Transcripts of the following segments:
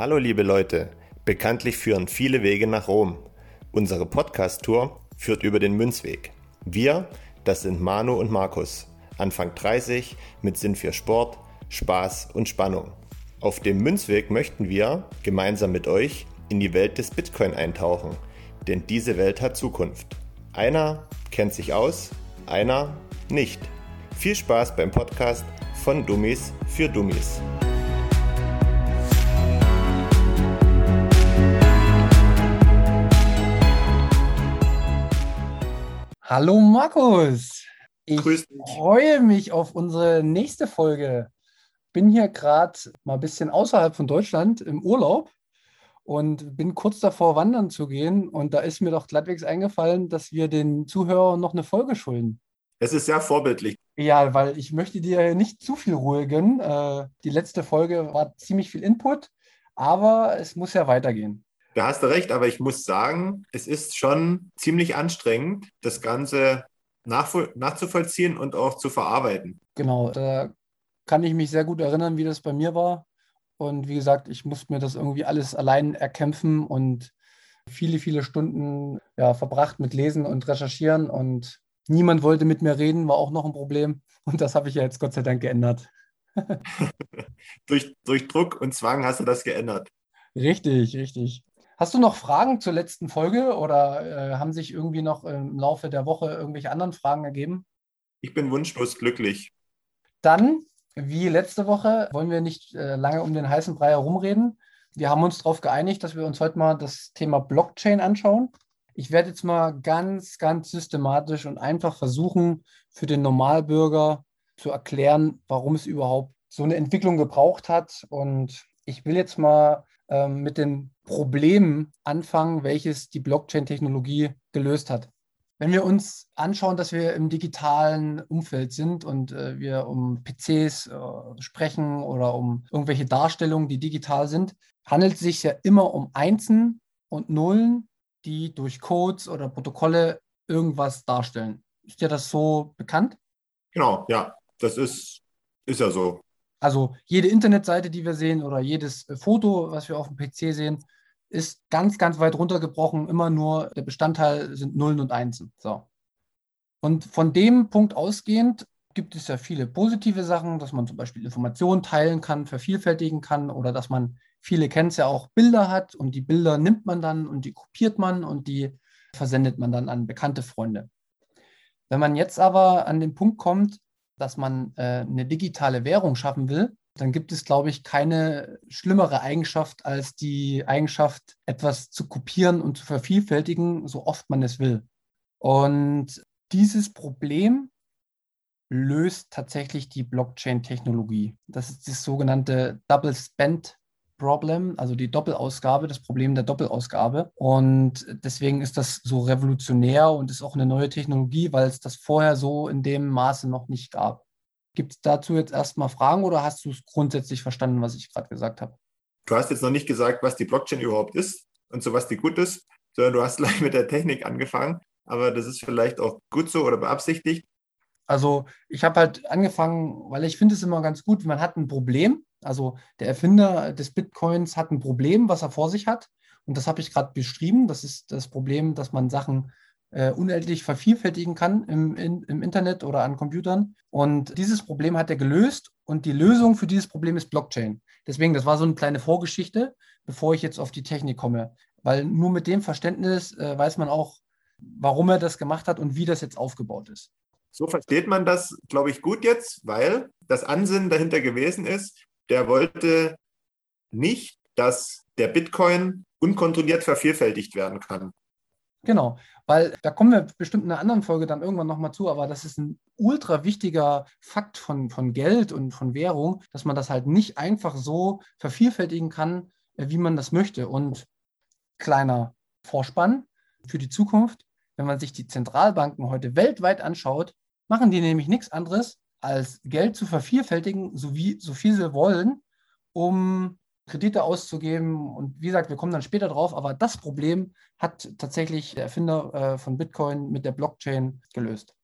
Hallo liebe Leute, bekanntlich führen viele Wege nach Rom. Unsere Podcast-Tour führt über den Münzweg. Wir, das sind Manu und Markus, Anfang 30, mit Sinn für Sport, Spaß und Spannung. Auf dem Münzweg möchten wir gemeinsam mit euch in die Welt des Bitcoin eintauchen, denn diese Welt hat Zukunft. Einer kennt sich aus, einer nicht. Viel Spaß beim Podcast von Dummies für Dummies. Hallo Markus. Ich freue mich auf unsere nächste Folge. Bin hier gerade mal ein bisschen außerhalb von Deutschland im Urlaub und bin kurz davor, wandern zu gehen. Und da ist mir doch glattwegs eingefallen, dass wir den Zuhörern noch eine Folge schulden. Es ist sehr vorbildlich. Ja, weil ich möchte dir nicht zu viel Ruhe gönnen. Äh, die letzte Folge war ziemlich viel Input, aber es muss ja weitergehen. Da hast du recht, aber ich muss sagen, es ist schon ziemlich anstrengend, das Ganze nachzuvollziehen und auch zu verarbeiten. Genau, da kann ich mich sehr gut erinnern, wie das bei mir war. Und wie gesagt, ich musste mir das irgendwie alles allein erkämpfen und viele, viele Stunden ja, verbracht mit Lesen und Recherchieren. Und niemand wollte mit mir reden, war auch noch ein Problem. Und das habe ich ja jetzt Gott sei Dank geändert. durch, durch Druck und Zwang hast du das geändert. Richtig, richtig. Hast du noch Fragen zur letzten Folge oder äh, haben sich irgendwie noch im Laufe der Woche irgendwelche anderen Fragen ergeben? Ich bin wunschlos glücklich. Dann, wie letzte Woche, wollen wir nicht äh, lange um den heißen Brei herumreden. Wir haben uns darauf geeinigt, dass wir uns heute mal das Thema Blockchain anschauen. Ich werde jetzt mal ganz, ganz systematisch und einfach versuchen, für den Normalbürger zu erklären, warum es überhaupt so eine Entwicklung gebraucht hat. Und ich will jetzt mal ähm, mit den Problemen anfangen, welches die Blockchain-Technologie gelöst hat. Wenn wir uns anschauen, dass wir im digitalen Umfeld sind und äh, wir um PCs äh, sprechen oder um irgendwelche Darstellungen, die digital sind, handelt es sich ja immer um Einsen und Nullen, die durch Codes oder Protokolle irgendwas darstellen. Ist dir das so bekannt? Genau, ja, das ist, ist ja so. Also jede Internetseite, die wir sehen oder jedes äh, Foto, was wir auf dem PC sehen, ist ganz, ganz weit runtergebrochen. Immer nur der Bestandteil sind Nullen und Einsen. So. Und von dem Punkt ausgehend gibt es ja viele positive Sachen, dass man zum Beispiel Informationen teilen kann, vervielfältigen kann oder dass man, viele kennen ja auch, Bilder hat und die Bilder nimmt man dann und die kopiert man und die versendet man dann an bekannte Freunde. Wenn man jetzt aber an den Punkt kommt, dass man äh, eine digitale Währung schaffen will, dann gibt es, glaube ich, keine schlimmere Eigenschaft als die Eigenschaft, etwas zu kopieren und zu vervielfältigen, so oft man es will. Und dieses Problem löst tatsächlich die Blockchain-Technologie. Das ist das sogenannte Double Spend Problem, also die Doppelausgabe, das Problem der Doppelausgabe. Und deswegen ist das so revolutionär und ist auch eine neue Technologie, weil es das vorher so in dem Maße noch nicht gab. Gibt es dazu jetzt erstmal Fragen oder hast du es grundsätzlich verstanden, was ich gerade gesagt habe? Du hast jetzt noch nicht gesagt, was die Blockchain überhaupt ist und so was die gut ist, sondern du hast gleich mit der Technik angefangen. Aber das ist vielleicht auch gut so oder beabsichtigt. Also ich habe halt angefangen, weil ich finde es immer ganz gut, man hat ein Problem also der Erfinder des Bitcoins hat ein Problem, was er vor sich hat. Und das habe ich gerade beschrieben. Das ist das Problem, dass man Sachen äh, unendlich vervielfältigen kann im, in, im Internet oder an Computern. Und dieses Problem hat er gelöst. Und die Lösung für dieses Problem ist Blockchain. Deswegen, das war so eine kleine Vorgeschichte, bevor ich jetzt auf die Technik komme. Weil nur mit dem Verständnis äh, weiß man auch, warum er das gemacht hat und wie das jetzt aufgebaut ist. So versteht man das, glaube ich, gut jetzt, weil das Ansinnen dahinter gewesen ist, der wollte nicht, dass der Bitcoin unkontrolliert vervielfältigt werden kann. Genau, weil da kommen wir bestimmt in einer anderen Folge dann irgendwann nochmal zu, aber das ist ein ultra wichtiger Fakt von, von Geld und von Währung, dass man das halt nicht einfach so vervielfältigen kann, äh, wie man das möchte. Und kleiner Vorspann für die Zukunft, wenn man sich die Zentralbanken heute weltweit anschaut, machen die nämlich nichts anderes, als Geld zu vervielfältigen, so, wie, so viel sie wollen, um Kredite auszugeben. Und wie gesagt, wir kommen dann später drauf, aber das Problem hat tatsächlich der Erfinder äh, von Bitcoin mit der Blockchain gelöst.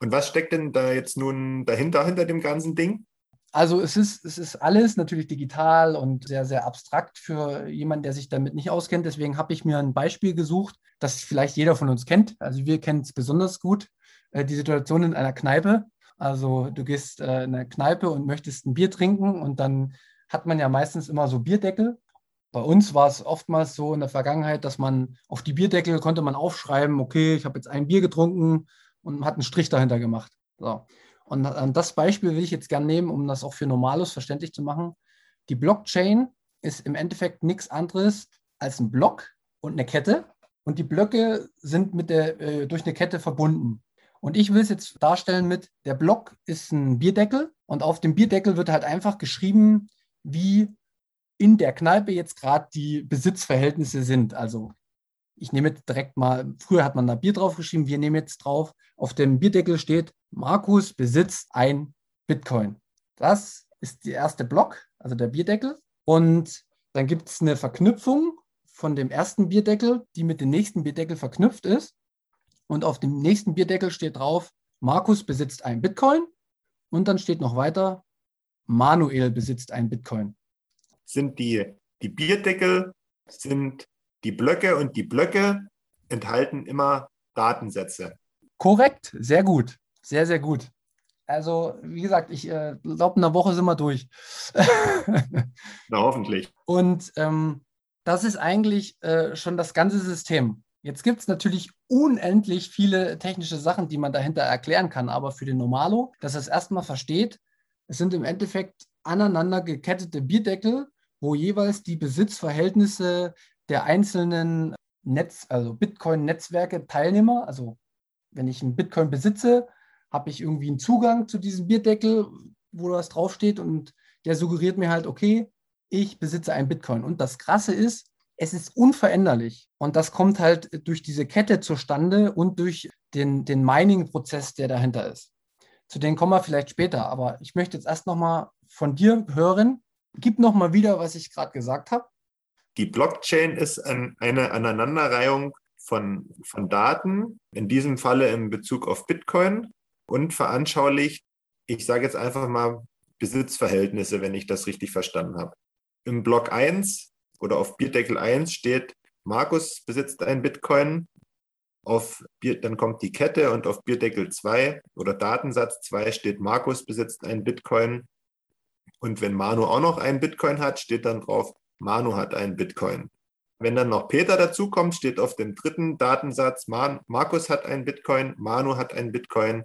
Und was steckt denn da jetzt nun dahinter, hinter dem ganzen Ding? Also es ist, es ist alles natürlich digital und sehr, sehr abstrakt für jemanden, der sich damit nicht auskennt. Deswegen habe ich mir ein Beispiel gesucht, das vielleicht jeder von uns kennt. Also wir kennen es besonders gut. Äh, die Situation in einer Kneipe. Also du gehst äh, in eine Kneipe und möchtest ein Bier trinken und dann hat man ja meistens immer so Bierdeckel. Bei uns war es oftmals so in der Vergangenheit, dass man auf die Bierdeckel konnte man aufschreiben, okay, ich habe jetzt ein Bier getrunken und hat einen Strich dahinter gemacht. So. Und an das Beispiel will ich jetzt gerne nehmen, um das auch für Normalos verständlich zu machen. Die Blockchain ist im Endeffekt nichts anderes als ein Block und eine Kette. Und die Blöcke sind mit der, äh, durch eine Kette verbunden. Und ich will es jetzt darstellen mit, der Block ist ein Bierdeckel und auf dem Bierdeckel wird halt einfach geschrieben, wie in der Kneipe jetzt gerade die Besitzverhältnisse sind. Also ich nehme jetzt direkt mal, früher hat man da Bier draufgeschrieben, wir nehmen jetzt drauf, auf dem Bierdeckel steht, Markus besitzt ein Bitcoin. Das ist der erste Block, also der Bierdeckel. Und dann gibt es eine Verknüpfung von dem ersten Bierdeckel, die mit dem nächsten Bierdeckel verknüpft ist. Und auf dem nächsten Bierdeckel steht drauf, Markus besitzt ein Bitcoin. Und dann steht noch weiter, Manuel besitzt ein Bitcoin. Sind die, die Bierdeckel, sind die Blöcke und die Blöcke enthalten immer Datensätze. Korrekt, sehr gut, sehr, sehr gut. Also, wie gesagt, ich äh, glaube, in einer Woche sind wir durch. Na, hoffentlich. Und ähm, das ist eigentlich äh, schon das ganze System. Jetzt gibt es natürlich unendlich viele technische Sachen, die man dahinter erklären kann, aber für den Normalo, dass er es erstmal versteht, es sind im Endeffekt aneinander gekettete Bierdeckel, wo jeweils die Besitzverhältnisse der einzelnen Netz, also Bitcoin-Netzwerke Teilnehmer. Also wenn ich einen Bitcoin besitze, habe ich irgendwie einen Zugang zu diesem Bierdeckel, wo das draufsteht und der suggeriert mir halt, okay, ich besitze einen Bitcoin. Und das Krasse ist, es ist unveränderlich. Und das kommt halt durch diese Kette zustande und durch den, den Mining-Prozess, der dahinter ist. Zu denen kommen wir vielleicht später. Aber ich möchte jetzt erst nochmal von dir hören. Gib nochmal wieder, was ich gerade gesagt habe. Die Blockchain ist ein, eine Aneinanderreihung von, von Daten, in diesem Falle in Bezug auf Bitcoin und veranschaulicht, ich sage jetzt einfach mal Besitzverhältnisse, wenn ich das richtig verstanden habe. Im Block 1 oder auf Bierdeckel 1 steht, Markus besitzt ein Bitcoin. Auf Bier, dann kommt die Kette und auf Bierdeckel 2 oder Datensatz 2 steht, Markus besitzt ein Bitcoin. Und wenn Manu auch noch ein Bitcoin hat, steht dann drauf, Manu hat einen Bitcoin. Wenn dann noch Peter dazukommt, steht auf dem dritten Datensatz, Man Markus hat einen Bitcoin, Manu hat einen Bitcoin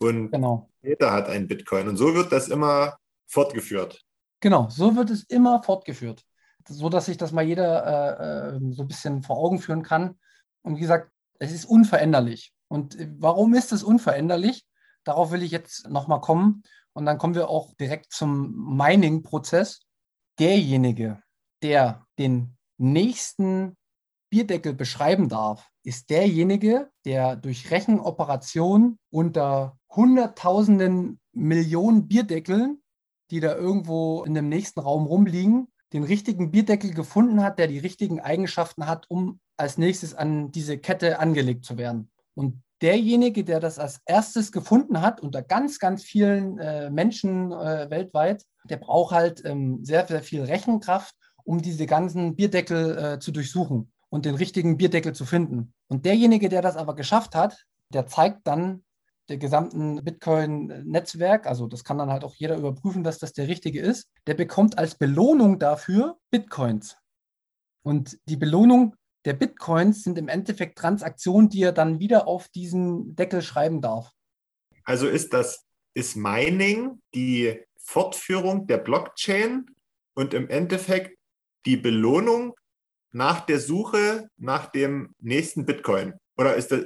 und genau. Peter hat einen Bitcoin. Und so wird das immer fortgeführt. Genau, so wird es immer fortgeführt. So dass sich das mal jeder äh, äh, so ein bisschen vor Augen führen kann. Und wie gesagt, es ist unveränderlich. Und äh, warum ist es unveränderlich? Darauf will ich jetzt nochmal kommen. Und dann kommen wir auch direkt zum Mining-Prozess. Derjenige, der den nächsten Bierdeckel beschreiben darf, ist derjenige, der durch Rechenoperationen unter Hunderttausenden Millionen Bierdeckeln, die da irgendwo in dem nächsten Raum rumliegen, den richtigen Bierdeckel gefunden hat, der die richtigen Eigenschaften hat, um als nächstes an diese Kette angelegt zu werden. Und derjenige, der das als erstes gefunden hat, unter ganz, ganz vielen äh, Menschen äh, weltweit, der braucht halt ähm, sehr, sehr viel Rechenkraft um diese ganzen Bierdeckel äh, zu durchsuchen und den richtigen Bierdeckel zu finden. Und derjenige, der das aber geschafft hat, der zeigt dann der gesamten Bitcoin-Netzwerk, also das kann dann halt auch jeder überprüfen, dass das der richtige ist, der bekommt als Belohnung dafür Bitcoins. Und die Belohnung der Bitcoins sind im Endeffekt Transaktionen, die er dann wieder auf diesen Deckel schreiben darf. Also ist das, ist Mining die Fortführung der Blockchain und im Endeffekt die Belohnung nach der Suche nach dem nächsten Bitcoin? Oder ist das.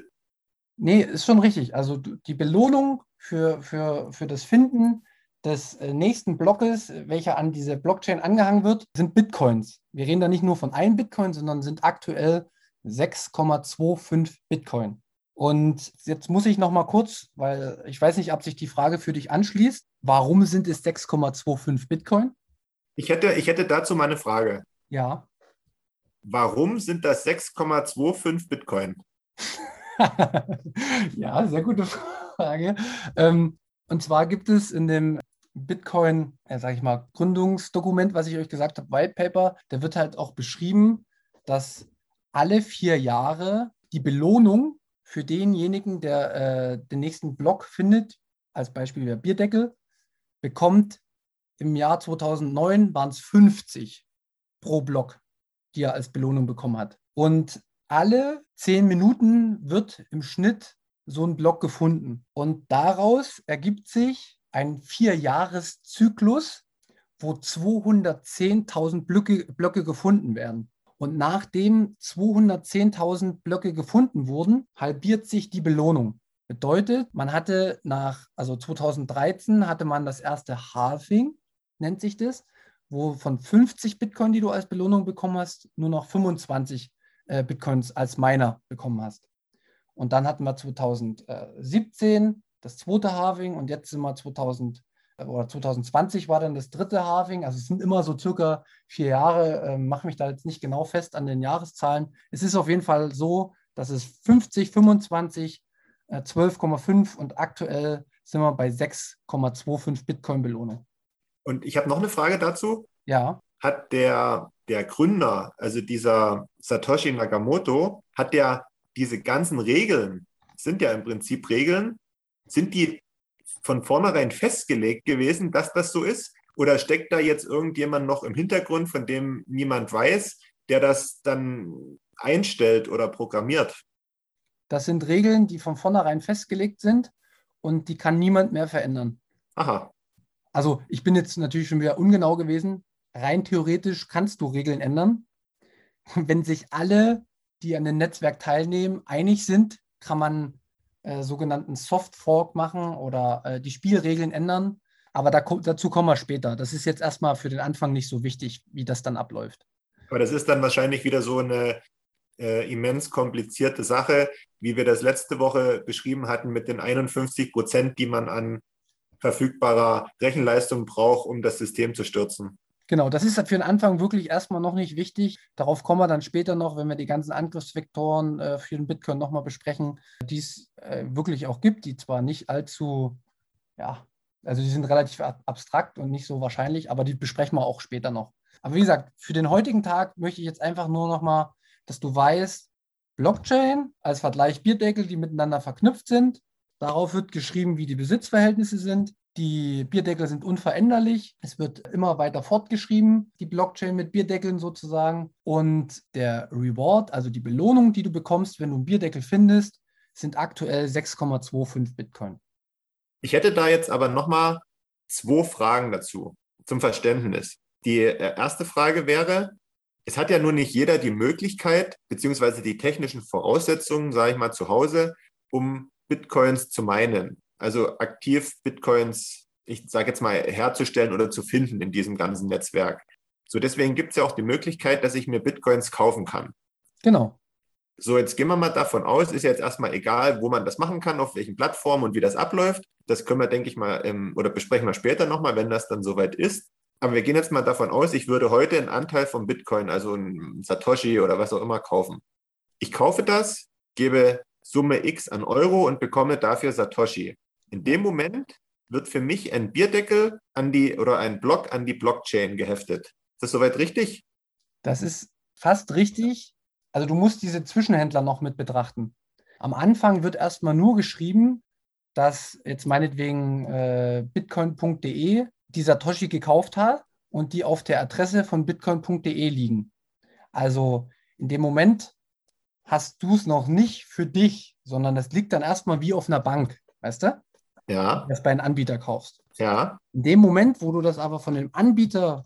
Nee, ist schon richtig. Also die Belohnung für, für, für das Finden des äh, nächsten Blockes, welcher an diese Blockchain angehangen wird, sind Bitcoins. Wir reden da nicht nur von einem Bitcoin, sondern sind aktuell 6,25 Bitcoin. Und jetzt muss ich noch mal kurz, weil ich weiß nicht, ob sich die Frage für dich anschließt. Warum sind es 6,25 Bitcoin? Ich hätte, ich hätte dazu mal eine Frage. Ja. Warum sind das 6,25 Bitcoin? ja, sehr gute Frage. Ähm, und zwar gibt es in dem Bitcoin, ja, sage ich mal, Gründungsdokument, was ich euch gesagt habe, White Paper, da wird halt auch beschrieben, dass alle vier Jahre die Belohnung für denjenigen, der äh, den nächsten Block findet, als Beispiel der Bierdeckel, bekommt im Jahr 2009 waren es 50 pro Block, die er als Belohnung bekommen hat. Und alle zehn Minuten wird im Schnitt so ein Block gefunden. Und daraus ergibt sich ein Vierjahreszyklus, wo 210.000 Blöcke, Blöcke gefunden werden. Und nachdem 210.000 Blöcke gefunden wurden, halbiert sich die Belohnung. Bedeutet, man hatte nach, also 2013 hatte man das erste Halving, nennt sich das, wo von 50 Bitcoin, die du als Belohnung bekommen hast, nur noch 25 äh, Bitcoins als Miner bekommen hast. Und dann hatten wir 2017 das zweite Halving und jetzt sind wir 2000 äh, oder 2020 war dann das dritte Halving. Also es sind immer so circa vier Jahre. Äh, Mache mich da jetzt nicht genau fest an den Jahreszahlen. Es ist auf jeden Fall so, dass es 50, 25, äh, 12,5 und aktuell sind wir bei 6,25 Bitcoin Belohnung. Und ich habe noch eine Frage dazu. Ja. Hat der, der Gründer, also dieser Satoshi Nakamoto, hat der diese ganzen Regeln, sind ja im Prinzip Regeln, sind die von vornherein festgelegt gewesen, dass das so ist? Oder steckt da jetzt irgendjemand noch im Hintergrund, von dem niemand weiß, der das dann einstellt oder programmiert? Das sind Regeln, die von vornherein festgelegt sind und die kann niemand mehr verändern. Aha. Also ich bin jetzt natürlich schon wieder ungenau gewesen. Rein theoretisch kannst du Regeln ändern. Wenn sich alle, die an dem Netzwerk teilnehmen, einig sind, kann man äh, sogenannten Soft Fork machen oder äh, die Spielregeln ändern. Aber da, dazu kommen wir später. Das ist jetzt erstmal für den Anfang nicht so wichtig, wie das dann abläuft. Aber das ist dann wahrscheinlich wieder so eine äh, immens komplizierte Sache, wie wir das letzte Woche beschrieben hatten mit den 51 Prozent, die man an verfügbarer Rechenleistung braucht, um das System zu stürzen. Genau, das ist für den Anfang wirklich erstmal noch nicht wichtig. Darauf kommen wir dann später noch, wenn wir die ganzen Angriffsvektoren äh, für den Bitcoin nochmal besprechen, die es äh, wirklich auch gibt, die zwar nicht allzu, ja, also die sind relativ abstrakt und nicht so wahrscheinlich, aber die besprechen wir auch später noch. Aber wie gesagt, für den heutigen Tag möchte ich jetzt einfach nur nochmal, dass du weißt, Blockchain als Vergleich Bierdeckel, die miteinander verknüpft sind. Darauf wird geschrieben, wie die Besitzverhältnisse sind. Die Bierdeckel sind unveränderlich. Es wird immer weiter fortgeschrieben, die Blockchain mit Bierdeckeln sozusagen. Und der Reward, also die Belohnung, die du bekommst, wenn du einen Bierdeckel findest, sind aktuell 6,25 Bitcoin. Ich hätte da jetzt aber nochmal zwei Fragen dazu zum Verständnis. Die äh, erste Frage wäre, es hat ja nur nicht jeder die Möglichkeit, beziehungsweise die technischen Voraussetzungen, sage ich mal, zu Hause, um Bitcoins zu meinen also aktiv Bitcoins, ich sage jetzt mal, herzustellen oder zu finden in diesem ganzen Netzwerk. So, deswegen gibt es ja auch die Möglichkeit, dass ich mir Bitcoins kaufen kann. Genau. So, jetzt gehen wir mal davon aus, ist jetzt erstmal egal, wo man das machen kann, auf welchen Plattformen und wie das abläuft. Das können wir, denke ich mal, oder besprechen wir später nochmal, wenn das dann soweit ist. Aber wir gehen jetzt mal davon aus, ich würde heute einen Anteil von Bitcoin, also ein Satoshi oder was auch immer, kaufen. Ich kaufe das, gebe Summe X an Euro und bekomme dafür Satoshi. In dem Moment wird für mich ein Bierdeckel an die oder ein Block an die Blockchain geheftet. Ist das soweit richtig? Das ist fast richtig. Also du musst diese Zwischenhändler noch mit betrachten. Am Anfang wird erstmal nur geschrieben, dass jetzt meinetwegen äh, bitcoin.de die Satoshi gekauft hat und die auf der Adresse von bitcoin.de liegen. Also in dem Moment hast du es noch nicht für dich, sondern das liegt dann erstmal wie auf einer Bank, weißt du? Ja. das bei einem Anbieter kaufst. Ja. In dem Moment, wo du das aber von dem Anbieter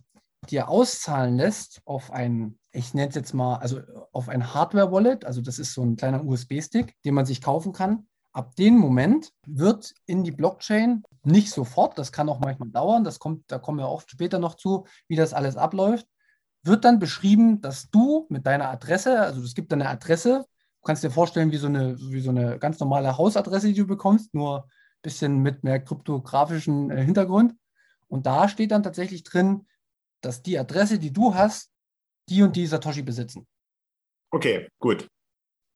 dir auszahlen lässt auf ein, ich nenne es jetzt mal, also auf ein Hardware-Wallet, also das ist so ein kleiner USB-Stick, den man sich kaufen kann. Ab dem Moment wird in die Blockchain nicht sofort, das kann auch manchmal dauern, das kommt, da kommen wir auch später noch zu, wie das alles abläuft, wird dann beschrieben, dass du mit deiner Adresse, also es gibt eine Adresse, du kannst dir vorstellen, wie so eine, wie so eine ganz normale Hausadresse, die du bekommst, nur bisschen mit mehr kryptografischen äh, Hintergrund. Und da steht dann tatsächlich drin, dass die Adresse, die du hast, die und die Satoshi besitzen. Okay, gut.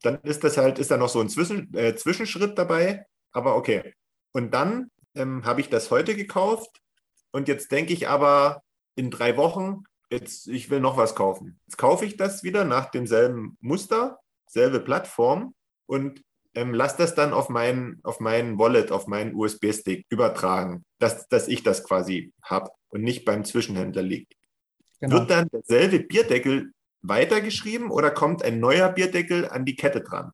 Dann ist das halt, ist da noch so ein Zwischen, äh, Zwischenschritt dabei, aber okay. Und dann ähm, habe ich das heute gekauft. und jetzt denke ich aber in drei Wochen, jetzt, ich will noch was kaufen. Jetzt kaufe ich das wieder nach demselben Muster, selbe Plattform und ähm, lass das dann auf mein, auf mein Wallet, auf meinen USB-Stick übertragen, dass, dass ich das quasi habe und nicht beim Zwischenhändler liegt. Genau. Wird dann derselbe Bierdeckel weitergeschrieben oder kommt ein neuer Bierdeckel an die Kette dran?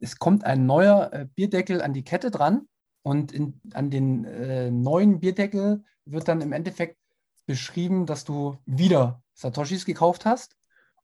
Es kommt ein neuer äh, Bierdeckel an die Kette dran und in, an den äh, neuen Bierdeckel wird dann im Endeffekt beschrieben, dass du wieder Satoshis gekauft hast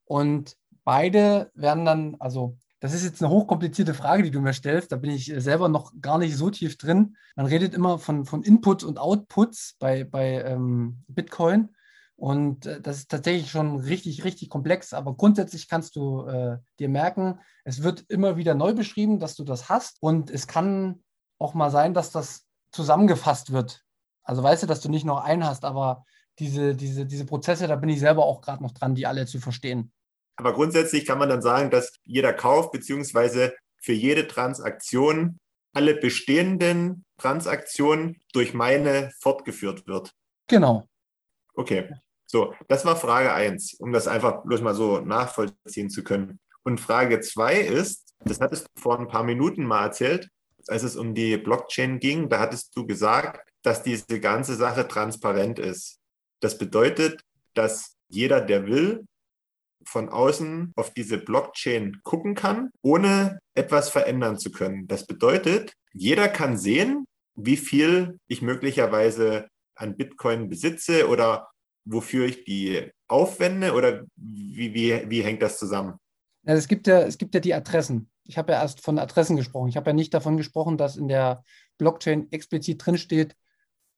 und beide werden dann, also das ist jetzt eine hochkomplizierte Frage, die du mir stellst. Da bin ich selber noch gar nicht so tief drin. Man redet immer von, von Inputs und Outputs bei, bei ähm, Bitcoin. Und äh, das ist tatsächlich schon richtig, richtig komplex. Aber grundsätzlich kannst du äh, dir merken, es wird immer wieder neu beschrieben, dass du das hast. Und es kann auch mal sein, dass das zusammengefasst wird. Also weißt du, dass du nicht noch einen hast, aber diese, diese, diese Prozesse, da bin ich selber auch gerade noch dran, die alle zu verstehen. Aber grundsätzlich kann man dann sagen, dass jeder Kauf beziehungsweise für jede Transaktion alle bestehenden Transaktionen durch meine fortgeführt wird. Genau. Okay. So, das war Frage 1, um das einfach bloß mal so nachvollziehen zu können. Und Frage 2 ist, das hattest du vor ein paar Minuten mal erzählt, als es um die Blockchain ging, da hattest du gesagt, dass diese ganze Sache transparent ist. Das bedeutet, dass jeder, der will, von außen auf diese Blockchain gucken kann, ohne etwas verändern zu können. Das bedeutet, jeder kann sehen, wie viel ich möglicherweise an Bitcoin besitze oder wofür ich die aufwende oder wie, wie, wie hängt das zusammen? Ja, es, gibt ja, es gibt ja die Adressen. Ich habe ja erst von Adressen gesprochen. Ich habe ja nicht davon gesprochen, dass in der Blockchain explizit drinsteht,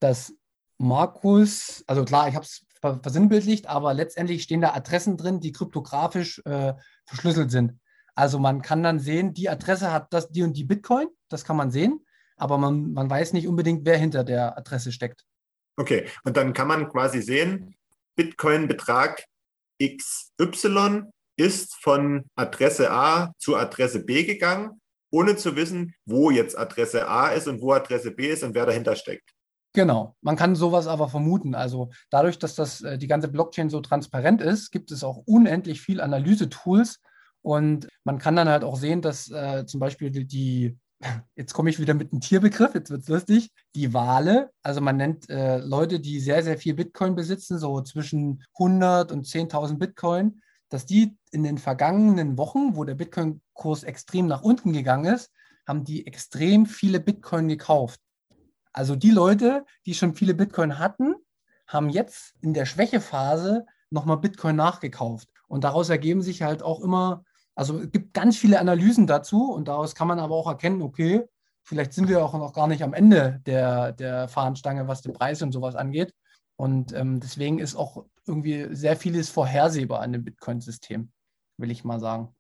dass Markus, also klar, ich habe es versinnbildlicht, aber letztendlich stehen da Adressen drin, die kryptografisch äh, verschlüsselt sind. Also man kann dann sehen, die Adresse hat das, die und die Bitcoin, das kann man sehen, aber man, man weiß nicht unbedingt, wer hinter der Adresse steckt. Okay, und dann kann man quasi sehen, Bitcoin-Betrag XY ist von Adresse A zu Adresse B gegangen, ohne zu wissen, wo jetzt Adresse A ist und wo Adresse B ist und wer dahinter steckt. Genau, man kann sowas aber vermuten. Also dadurch, dass das äh, die ganze Blockchain so transparent ist, gibt es auch unendlich viel Analyse-Tools und man kann dann halt auch sehen, dass äh, zum Beispiel die, jetzt komme ich wieder mit einem Tierbegriff, jetzt wird es lustig, die Wale, also man nennt äh, Leute, die sehr, sehr viel Bitcoin besitzen, so zwischen 100 und 10.000 Bitcoin, dass die in den vergangenen Wochen, wo der Bitcoin-Kurs extrem nach unten gegangen ist, haben die extrem viele Bitcoin gekauft. Also die Leute, die schon viele Bitcoin hatten, haben jetzt in der Schwächephase nochmal Bitcoin nachgekauft. Und daraus ergeben sich halt auch immer, also es gibt ganz viele Analysen dazu und daraus kann man aber auch erkennen, okay, vielleicht sind wir auch noch gar nicht am Ende der, der Fahnenstange, was den Preis und sowas angeht. Und ähm, deswegen ist auch irgendwie sehr vieles vorhersehbar an dem Bitcoin-System, will ich mal sagen.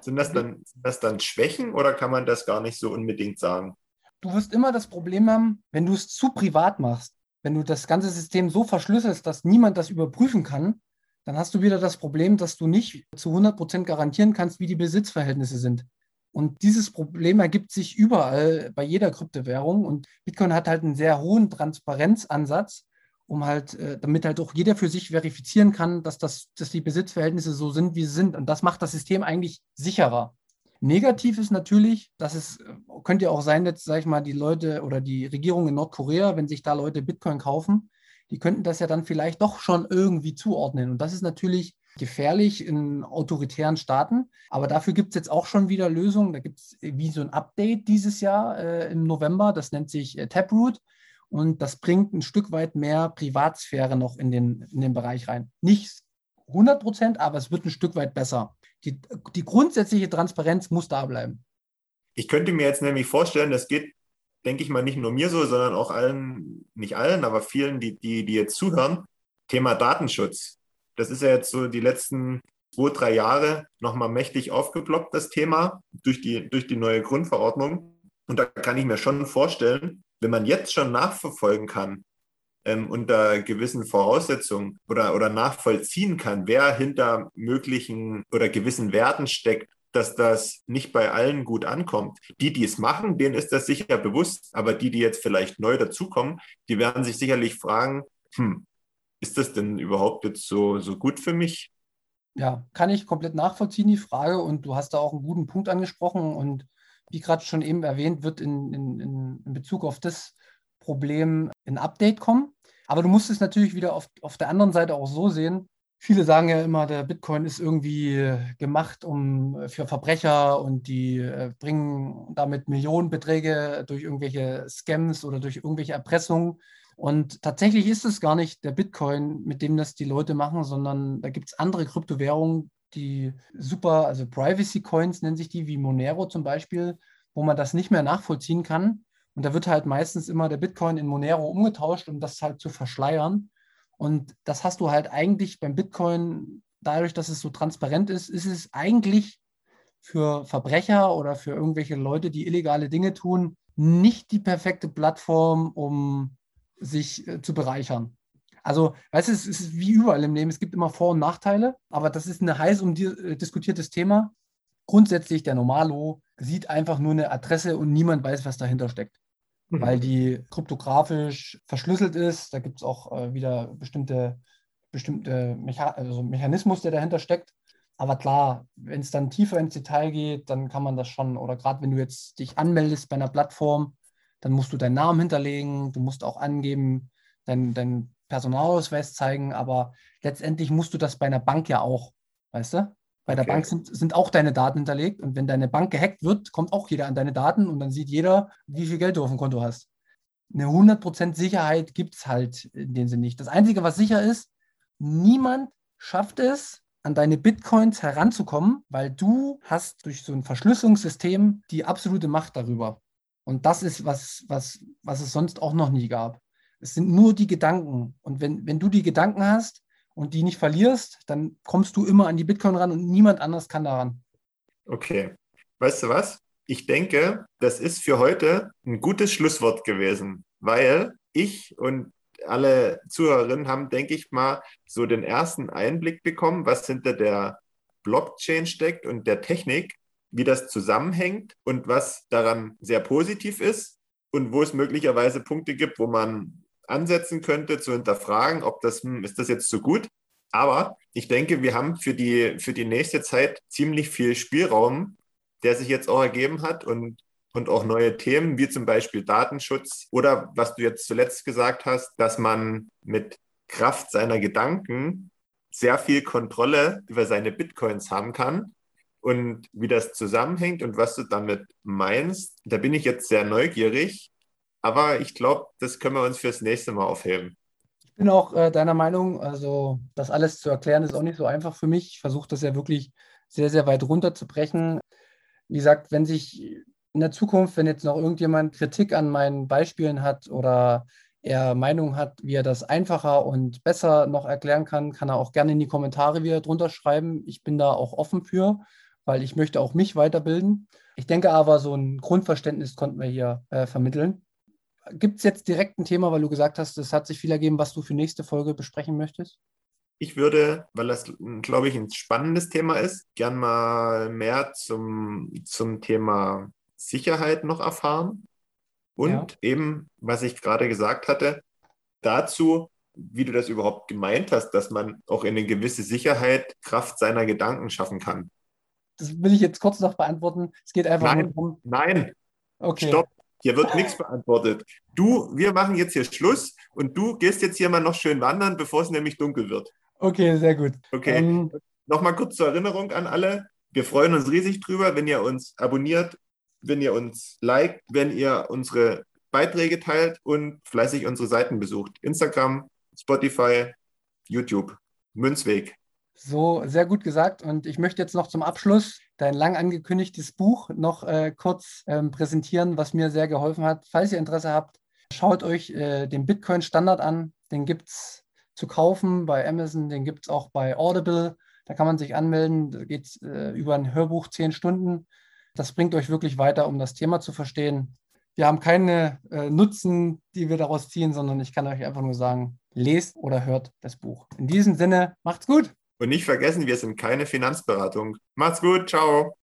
Sind das, dann, sind das dann Schwächen oder kann man das gar nicht so unbedingt sagen? Du wirst immer das Problem haben, wenn du es zu privat machst, wenn du das ganze System so verschlüsselst, dass niemand das überprüfen kann, dann hast du wieder das Problem, dass du nicht zu 100 Prozent garantieren kannst, wie die Besitzverhältnisse sind. Und dieses Problem ergibt sich überall bei jeder Kryptowährung. Und Bitcoin hat halt einen sehr hohen Transparenzansatz, um halt, äh, damit halt auch jeder für sich verifizieren kann, dass, das, dass die Besitzverhältnisse so sind, wie sie sind. Und das macht das System eigentlich sicherer. Negativ ist natürlich, dass es könnte ja auch sein, jetzt sage ich mal, die Leute oder die Regierung in Nordkorea, wenn sich da Leute Bitcoin kaufen, die könnten das ja dann vielleicht doch schon irgendwie zuordnen. Und das ist natürlich gefährlich in autoritären Staaten. Aber dafür gibt es jetzt auch schon wieder Lösungen. Da gibt es wie so ein Update dieses Jahr äh, im November. Das nennt sich äh, Taproot. Und das bringt ein Stück weit mehr Privatsphäre noch in den, in den Bereich rein. Nicht 100 Prozent, aber es wird ein Stück weit besser die, die grundsätzliche Transparenz muss da bleiben. Ich könnte mir jetzt nämlich vorstellen, das geht, denke ich mal, nicht nur mir so, sondern auch allen, nicht allen, aber vielen, die, die, die jetzt zuhören, Thema Datenschutz. Das ist ja jetzt so die letzten zwei, drei Jahre nochmal mächtig aufgeploppt, das Thema, durch die, durch die neue Grundverordnung. Und da kann ich mir schon vorstellen, wenn man jetzt schon nachverfolgen kann, ähm, unter gewissen Voraussetzungen oder, oder nachvollziehen kann, wer hinter möglichen oder gewissen Werten steckt, dass das nicht bei allen gut ankommt. Die, die es machen, denen ist das sicher bewusst, aber die, die jetzt vielleicht neu dazukommen, die werden sich sicherlich fragen, hm, ist das denn überhaupt jetzt so, so gut für mich? Ja, kann ich komplett nachvollziehen, die Frage. Und du hast da auch einen guten Punkt angesprochen. Und wie gerade schon eben erwähnt, wird in, in, in Bezug auf das Problem ein Update kommen. Aber du musst es natürlich wieder auf, auf der anderen Seite auch so sehen. Viele sagen ja immer, der Bitcoin ist irgendwie gemacht um, für Verbrecher und die äh, bringen damit Millionenbeträge durch irgendwelche Scams oder durch irgendwelche Erpressungen. Und tatsächlich ist es gar nicht der Bitcoin, mit dem das die Leute machen, sondern da gibt es andere Kryptowährungen, die super, also Privacy Coins nennen sich die, wie Monero zum Beispiel, wo man das nicht mehr nachvollziehen kann. Und da wird halt meistens immer der Bitcoin in Monero umgetauscht, um das halt zu verschleiern. Und das hast du halt eigentlich beim Bitcoin, dadurch, dass es so transparent ist, ist es eigentlich für Verbrecher oder für irgendwelche Leute, die illegale Dinge tun, nicht die perfekte Plattform, um sich äh, zu bereichern. Also, weißt du, es ist wie überall im Leben, es gibt immer Vor- und Nachteile, aber das ist ein heiß umdiskutiertes äh, Thema. Grundsätzlich, der Normalo sieht einfach nur eine Adresse und niemand weiß, was dahinter steckt, mhm. weil die kryptografisch verschlüsselt ist. Da gibt es auch äh, wieder bestimmte, bestimmte Mecha also Mechanismus, der dahinter steckt. Aber klar, wenn es dann tiefer ins Detail geht, dann kann man das schon, oder gerade wenn du jetzt dich anmeldest bei einer Plattform, dann musst du deinen Namen hinterlegen, du musst auch angeben, deinen dein Personalausweis zeigen, aber letztendlich musst du das bei einer Bank ja auch, weißt du? Bei okay. der Bank sind, sind auch deine Daten hinterlegt und wenn deine Bank gehackt wird, kommt auch jeder an deine Daten und dann sieht jeder, wie viel Geld du auf dem Konto hast. Eine 100% Sicherheit gibt es halt in dem Sinne nicht. Das Einzige, was sicher ist, niemand schafft es, an deine Bitcoins heranzukommen, weil du hast durch so ein Verschlüsselungssystem die absolute Macht darüber. Und das ist, was, was, was es sonst auch noch nie gab. Es sind nur die Gedanken. Und wenn, wenn du die Gedanken hast und die nicht verlierst, dann kommst du immer an die Bitcoin ran und niemand anders kann daran. Okay. Weißt du was? Ich denke, das ist für heute ein gutes Schlusswort gewesen, weil ich und alle Zuhörerinnen haben, denke ich mal, so den ersten Einblick bekommen, was hinter der Blockchain steckt und der Technik wie das zusammenhängt und was daran sehr positiv ist und wo es möglicherweise Punkte gibt, wo man ansetzen könnte, zu hinterfragen, ob das, hm, ist das jetzt so gut? Aber ich denke, wir haben für die, für die nächste Zeit ziemlich viel Spielraum, der sich jetzt auch ergeben hat und, und auch neue Themen, wie zum Beispiel Datenschutz oder was du jetzt zuletzt gesagt hast, dass man mit Kraft seiner Gedanken sehr viel Kontrolle über seine Bitcoins haben kann und wie das zusammenhängt und was du damit meinst, da bin ich jetzt sehr neugierig. Aber ich glaube, das können wir uns fürs nächste Mal aufheben. Ich bin auch äh, deiner Meinung, also das alles zu erklären, ist auch nicht so einfach für mich. Ich versuche das ja wirklich sehr, sehr weit runterzubrechen. Wie gesagt, wenn sich in der Zukunft, wenn jetzt noch irgendjemand Kritik an meinen Beispielen hat oder er Meinung hat, wie er das einfacher und besser noch erklären kann, kann er auch gerne in die Kommentare wieder drunter schreiben. Ich bin da auch offen für weil ich möchte auch mich weiterbilden. Ich denke aber, so ein Grundverständnis konnten wir hier äh, vermitteln. Gibt es jetzt direkt ein Thema, weil du gesagt hast, es hat sich viel ergeben, was du für nächste Folge besprechen möchtest? Ich würde, weil das, glaube ich, ein spannendes Thema ist, gern mal mehr zum, zum Thema Sicherheit noch erfahren. Und ja. eben, was ich gerade gesagt hatte, dazu, wie du das überhaupt gemeint hast, dass man auch eine gewisse Sicherheit Kraft seiner Gedanken schaffen kann das will ich jetzt kurz noch beantworten. Es geht einfach nein, nur um. Nein. Okay. Stopp. Hier wird nichts beantwortet. Du, wir machen jetzt hier Schluss und du gehst jetzt hier mal noch schön wandern, bevor es nämlich dunkel wird. Okay, sehr gut. Okay. Ähm, Nochmal kurz zur Erinnerung an alle. Wir freuen uns riesig drüber, wenn ihr uns abonniert, wenn ihr uns liked, wenn ihr unsere Beiträge teilt und fleißig unsere Seiten besucht. Instagram, Spotify, YouTube, Münzweg. So, sehr gut gesagt. Und ich möchte jetzt noch zum Abschluss dein lang angekündigtes Buch noch äh, kurz ähm, präsentieren, was mir sehr geholfen hat. Falls ihr Interesse habt, schaut euch äh, den Bitcoin Standard an. Den gibt es zu kaufen bei Amazon, den gibt es auch bei Audible. Da kann man sich anmelden. Da geht es äh, über ein Hörbuch zehn Stunden. Das bringt euch wirklich weiter, um das Thema zu verstehen. Wir haben keine äh, Nutzen, die wir daraus ziehen, sondern ich kann euch einfach nur sagen, lest oder hört das Buch. In diesem Sinne, macht's gut! Und nicht vergessen, wir sind keine Finanzberatung. Macht's gut, ciao.